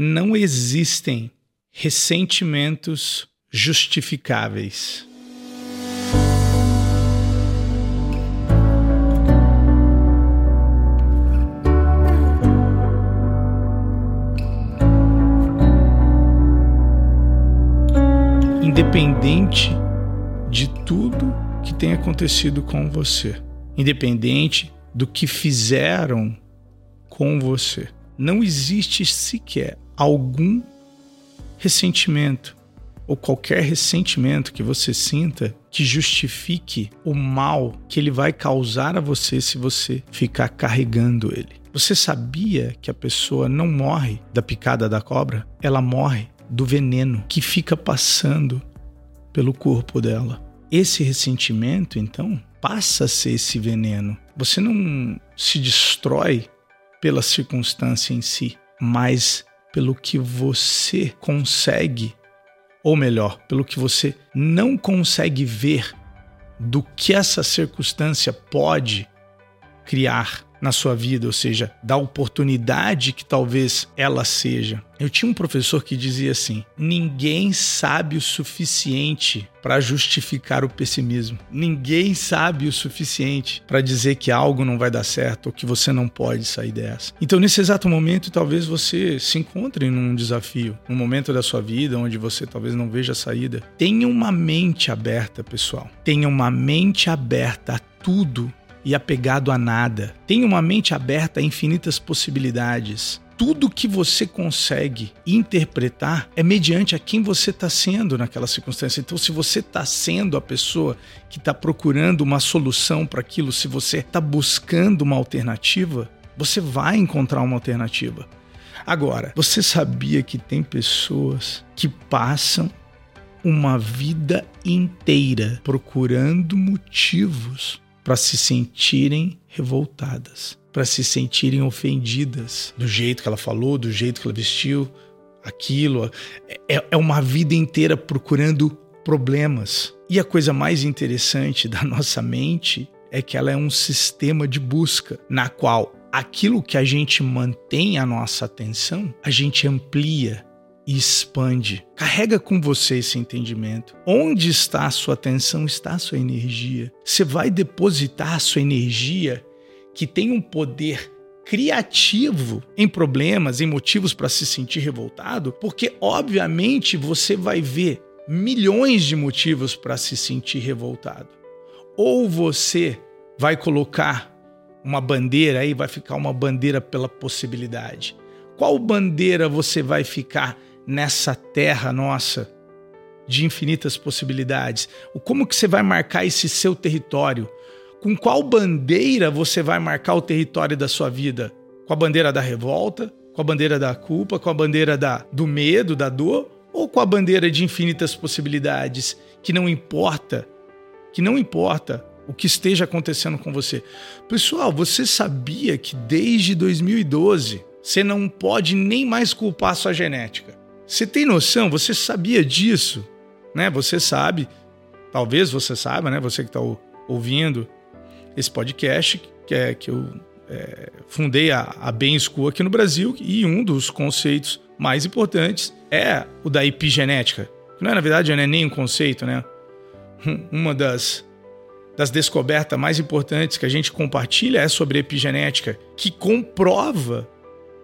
não existem ressentimentos justificáveis. Independente de tudo que tenha acontecido com você, independente do que fizeram com você, não existe sequer algum ressentimento ou qualquer ressentimento que você sinta que justifique o mal que ele vai causar a você se você ficar carregando ele. Você sabia que a pessoa não morre da picada da cobra? Ela morre do veneno que fica passando pelo corpo dela. Esse ressentimento, então, passa a ser esse veneno. Você não se destrói pela circunstância em si, mas pelo que você consegue, ou melhor, pelo que você não consegue ver do que essa circunstância pode criar na sua vida, ou seja, da oportunidade que talvez ela seja. Eu tinha um professor que dizia assim: ninguém sabe o suficiente para justificar o pessimismo. Ninguém sabe o suficiente para dizer que algo não vai dar certo ou que você não pode sair dessa. Então, nesse exato momento, talvez você se encontre num desafio, num momento da sua vida onde você talvez não veja a saída. Tenha uma mente aberta, pessoal. Tenha uma mente aberta a tudo e apegado a nada. Tenha uma mente aberta a infinitas possibilidades. Tudo que você consegue interpretar é mediante a quem você está sendo naquela circunstância. Então, se você está sendo a pessoa que está procurando uma solução para aquilo, se você está buscando uma alternativa, você vai encontrar uma alternativa. Agora, você sabia que tem pessoas que passam uma vida inteira procurando motivos para se sentirem revoltadas, para se sentirem ofendidas do jeito que ela falou, do jeito que ela vestiu, aquilo. É, é uma vida inteira procurando problemas. E a coisa mais interessante da nossa mente é que ela é um sistema de busca, na qual aquilo que a gente mantém a nossa atenção, a gente amplia e expande. Carrega com você esse entendimento. Onde está a sua atenção, está a sua energia. Você vai depositar a sua energia que tem um poder criativo em problemas, em motivos para se sentir revoltado, porque obviamente você vai ver milhões de motivos para se sentir revoltado. Ou você vai colocar uma bandeira aí, vai ficar uma bandeira pela possibilidade. Qual bandeira você vai ficar nessa terra nossa de infinitas possibilidades? Como que você vai marcar esse seu território? Com qual bandeira você vai marcar o território da sua vida? Com a bandeira da revolta? Com a bandeira da culpa? Com a bandeira da, do medo, da dor? Ou com a bandeira de infinitas possibilidades? Que não importa, que não importa o que esteja acontecendo com você. Pessoal, você sabia que desde 2012 você não pode nem mais culpar sua genética? Você tem noção? Você sabia disso? Né? Você sabe, talvez você saiba, né? Você que está ouvindo esse podcast, que é que eu é, fundei a, a Ben School aqui no Brasil e um dos conceitos mais importantes é o da epigenética. Não é, na verdade, não é nem um conceito, né? Uma das, das descobertas mais importantes que a gente compartilha é sobre epigenética, que comprova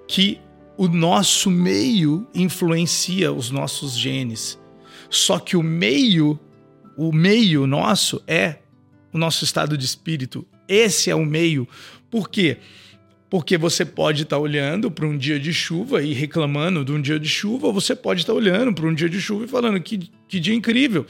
que o nosso meio influencia os nossos genes. Só que o meio, o meio nosso é o nosso estado de espírito. Esse é o meio. Por quê? Porque você pode estar tá olhando para um dia de chuva e reclamando de um dia de chuva, ou você pode estar tá olhando para um dia de chuva e falando que, que dia incrível.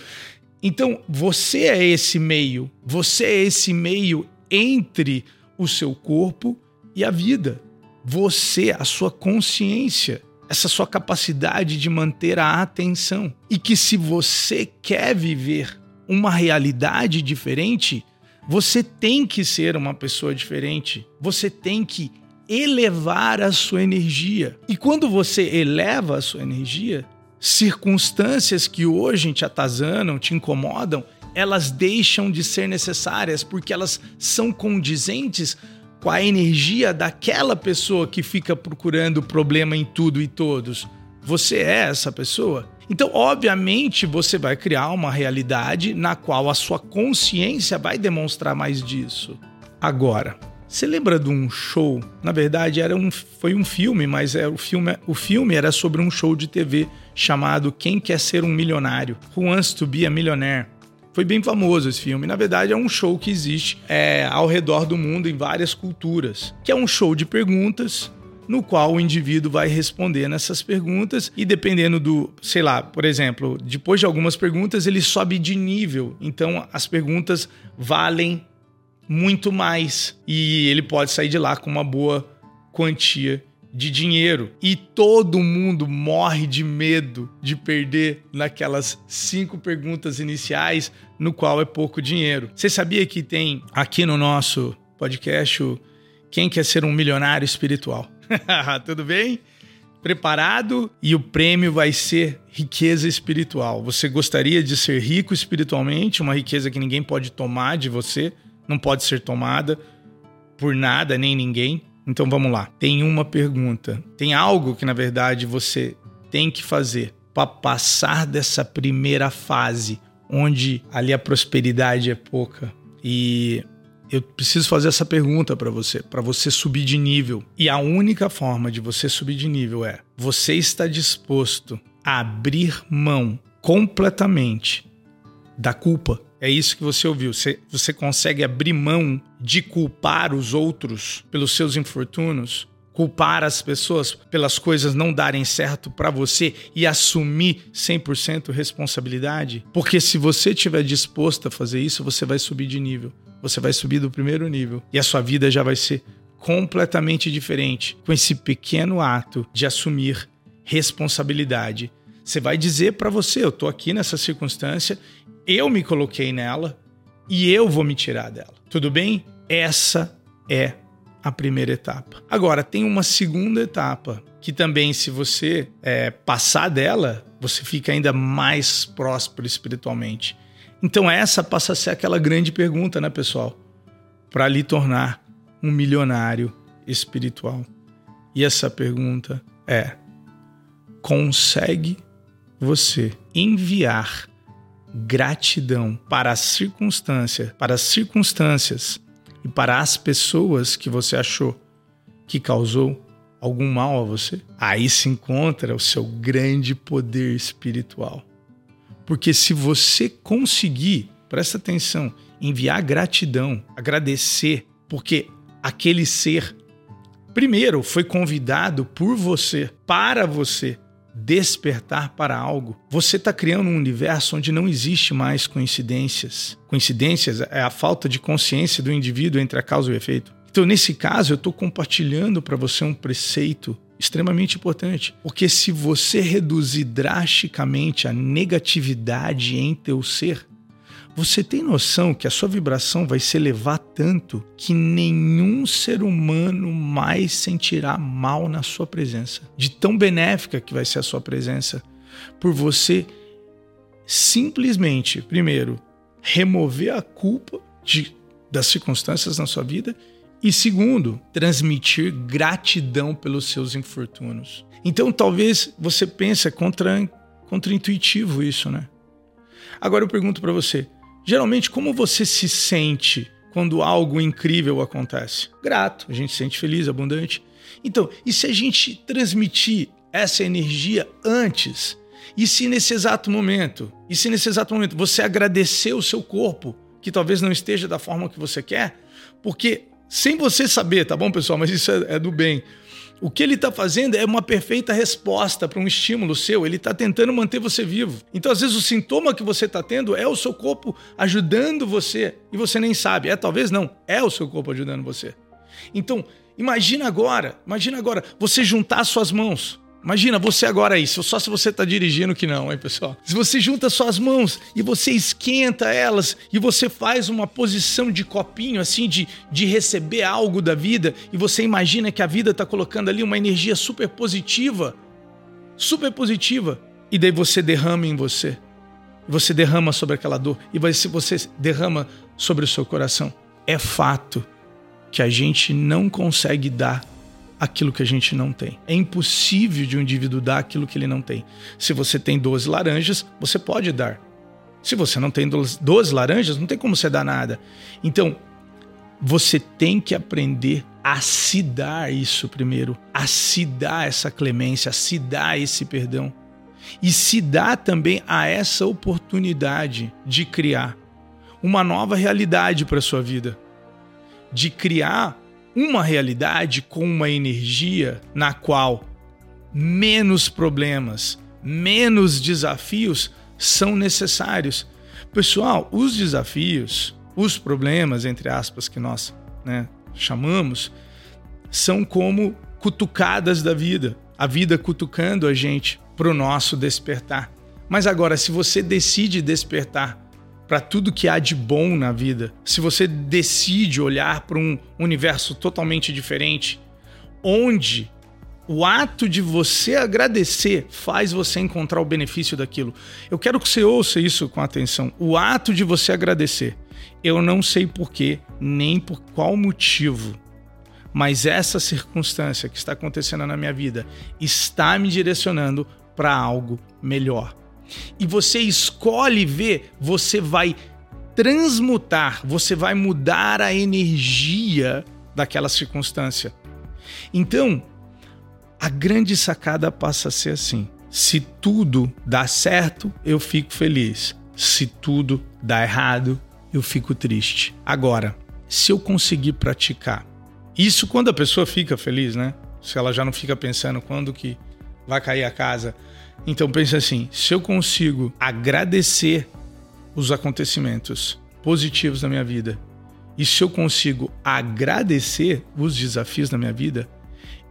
Então, você é esse meio, você é esse meio entre o seu corpo e a vida você, a sua consciência, essa sua capacidade de manter a atenção. E que se você quer viver uma realidade diferente, você tem que ser uma pessoa diferente. Você tem que elevar a sua energia. E quando você eleva a sua energia, circunstâncias que hoje te atazanam, te incomodam, elas deixam de ser necessárias porque elas são condizentes Qual a energia daquela pessoa que fica procurando problema em tudo e todos? Você é essa pessoa? Então, obviamente, você vai criar uma realidade na qual a sua consciência vai demonstrar mais disso. Agora, você lembra de um show? Na verdade, era um, foi um filme, mas era o filme, o filme era sobre um show de TV chamado Quem Quer Ser um Milionário? Who Wants to Be a Millionaire? Foi bem famoso esse filme. Na verdade, é um show que existe é, ao redor do mundo em várias culturas, que é um show de perguntas no qual o indivíduo vai responder nessas perguntas e dependendo do, sei lá, por exemplo, depois de algumas perguntas ele sobe de nível. Então as perguntas valem muito mais e ele pode sair de lá com uma boa quantia de dinheiro. E todo mundo morre de medo de perder naquelas cinco perguntas iniciais, no qual é pouco dinheiro. Você sabia que tem aqui no nosso podcast o Quem Quer Ser um Milionário Espiritual? Tudo bem? Preparado e o prêmio vai ser riqueza espiritual. Você gostaria de ser rico espiritualmente, uma riqueza que ninguém pode tomar de você, não pode ser tomada por nada nem ninguém. Então vamos lá. Tem uma pergunta. Tem algo que na verdade você tem que fazer para passar dessa primeira fase onde ali a prosperidade é pouca e eu preciso fazer essa pergunta para você, para você subir de nível. E a única forma de você subir de nível é: você está disposto a abrir mão completamente da culpa. É isso que você ouviu. Você, você consegue abrir mão de culpar os outros pelos seus infortúnios? Culpar as pessoas pelas coisas não darem certo para você e assumir 100% responsabilidade? Porque se você estiver disposto a fazer isso, você vai subir de nível você vai subir do primeiro nível e a sua vida já vai ser completamente diferente com esse pequeno ato de assumir responsabilidade. Você vai dizer para você: eu tô aqui nessa circunstância, eu me coloquei nela e eu vou me tirar dela. Tudo bem? Essa é a primeira etapa. Agora, tem uma segunda etapa que também, se você é, passar dela, você fica ainda mais próspero espiritualmente. Então essa passa a ser aquela grande pergunta, né, pessoal? Para lhe tornar um milionário espiritual. E essa pergunta é: consegue você enviar gratidão para a circunstância, para as circunstâncias e para as pessoas que você achou que causou algum mal a você? Aí se encontra o seu grande poder espiritual. Porque se você conseguir, presta atenção, enviar gratidão, agradecer, porque aquele ser, primeiro, foi convidado por você, para você despertar para algo, você está criando um universo onde não existe mais coincidências. Coincidências é a falta de consciência do indivíduo entre a causa e o efeito. Então, nesse caso, eu estou compartilhando para você um preceito extremamente importante, porque se você reduzir drasticamente a negatividade em teu ser, você tem noção que a sua vibração vai se elevar tanto que nenhum ser humano mais sentirá mal na sua presença, de tão benéfica que vai ser a sua presença, por você simplesmente, primeiro, remover a culpa de, das circunstâncias na sua vida e segundo, transmitir gratidão pelos seus infortúnios. Então talvez você pense é contra, contra-intuitivo isso, né? Agora eu pergunto para você, geralmente como você se sente quando algo incrível acontece? Grato, a gente se sente feliz, abundante. Então, e se a gente transmitir essa energia antes? E se nesse exato momento, e se nesse exato momento você agradecer o seu corpo, que talvez não esteja da forma que você quer, porque sem você saber, tá bom, pessoal? Mas isso é, é do bem. O que ele está fazendo é uma perfeita resposta para um estímulo seu. Ele está tentando manter você vivo. Então, às vezes, o sintoma que você está tendo é o seu corpo ajudando você e você nem sabe. É talvez não, é o seu corpo ajudando você. Então, imagina agora, imagina agora você juntar suas mãos Imagina você agora aí, só se você está dirigindo que não, hein, pessoal? Se você junta suas mãos e você esquenta elas e você faz uma posição de copinho, assim, de, de receber algo da vida, e você imagina que a vida está colocando ali uma energia super positiva, super positiva, e daí você derrama em você. Você derrama sobre aquela dor e você derrama sobre o seu coração. É fato que a gente não consegue dar aquilo que a gente não tem. É impossível de um indivíduo dar aquilo que ele não tem. Se você tem 12 laranjas, você pode dar. Se você não tem 12 laranjas, não tem como você dar nada. Então, você tem que aprender a se dar isso primeiro, a se dar essa clemência, a se dar esse perdão. E se dar também a essa oportunidade de criar uma nova realidade para a sua vida. De criar uma realidade com uma energia na qual menos problemas, menos desafios são necessários. Pessoal, os desafios, os problemas, entre aspas, que nós né, chamamos, são como cutucadas da vida. A vida cutucando a gente para o nosso despertar. Mas agora, se você decide despertar para tudo que há de bom na vida, se você decide olhar para um universo totalmente diferente, onde o ato de você agradecer faz você encontrar o benefício daquilo. Eu quero que você ouça isso com atenção. O ato de você agradecer. Eu não sei porquê, nem por qual motivo, mas essa circunstância que está acontecendo na minha vida está me direcionando para algo melhor. E você escolhe ver, você vai transmutar, você vai mudar a energia daquela circunstância. Então, a grande sacada passa a ser assim: se tudo dá certo, eu fico feliz. Se tudo dá errado, eu fico triste. Agora, se eu conseguir praticar, isso quando a pessoa fica feliz, né? Se ela já não fica pensando quando que vai cair a casa. Então pense assim: se eu consigo agradecer os acontecimentos positivos da minha vida e se eu consigo agradecer os desafios da minha vida,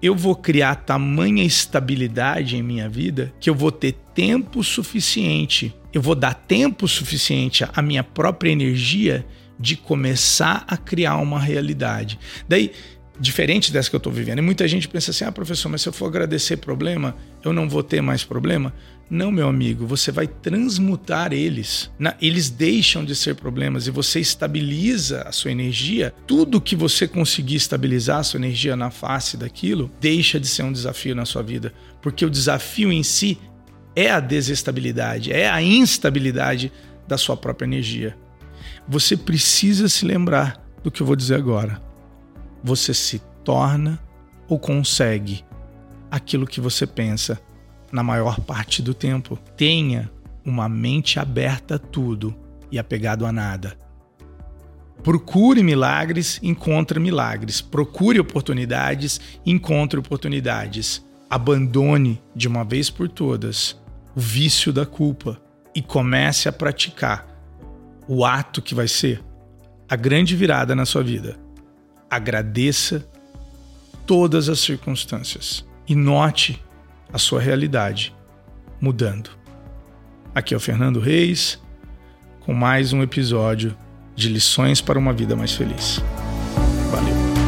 eu vou criar tamanha estabilidade em minha vida que eu vou ter tempo suficiente, eu vou dar tempo suficiente à minha própria energia de começar a criar uma realidade. Daí, diferente dessa que eu estou vivendo. E muita gente pensa assim: ah, professor, mas se eu for agradecer problema, eu não vou ter mais problema. Não, meu amigo, você vai transmutar eles. Eles deixam de ser problemas e você estabiliza a sua energia. Tudo que você conseguir estabilizar a sua energia na face daquilo deixa de ser um desafio na sua vida. Porque o desafio em si é a desestabilidade, é a instabilidade da sua própria energia. Você precisa se lembrar do que eu vou dizer agora você se torna ou consegue aquilo que você pensa na maior parte do tempo. Tenha uma mente aberta a tudo e apegado a nada. Procure milagres, encontre milagres. Procure oportunidades, encontre oportunidades. Abandone de uma vez por todas o vício da culpa e comece a praticar o ato que vai ser a grande virada na sua vida agradeça todas as circunstâncias e note a sua realidade mudando. Aqui é o Fernando Reis com mais um episódio de Lições para uma Vida Mais Feliz. Valeu!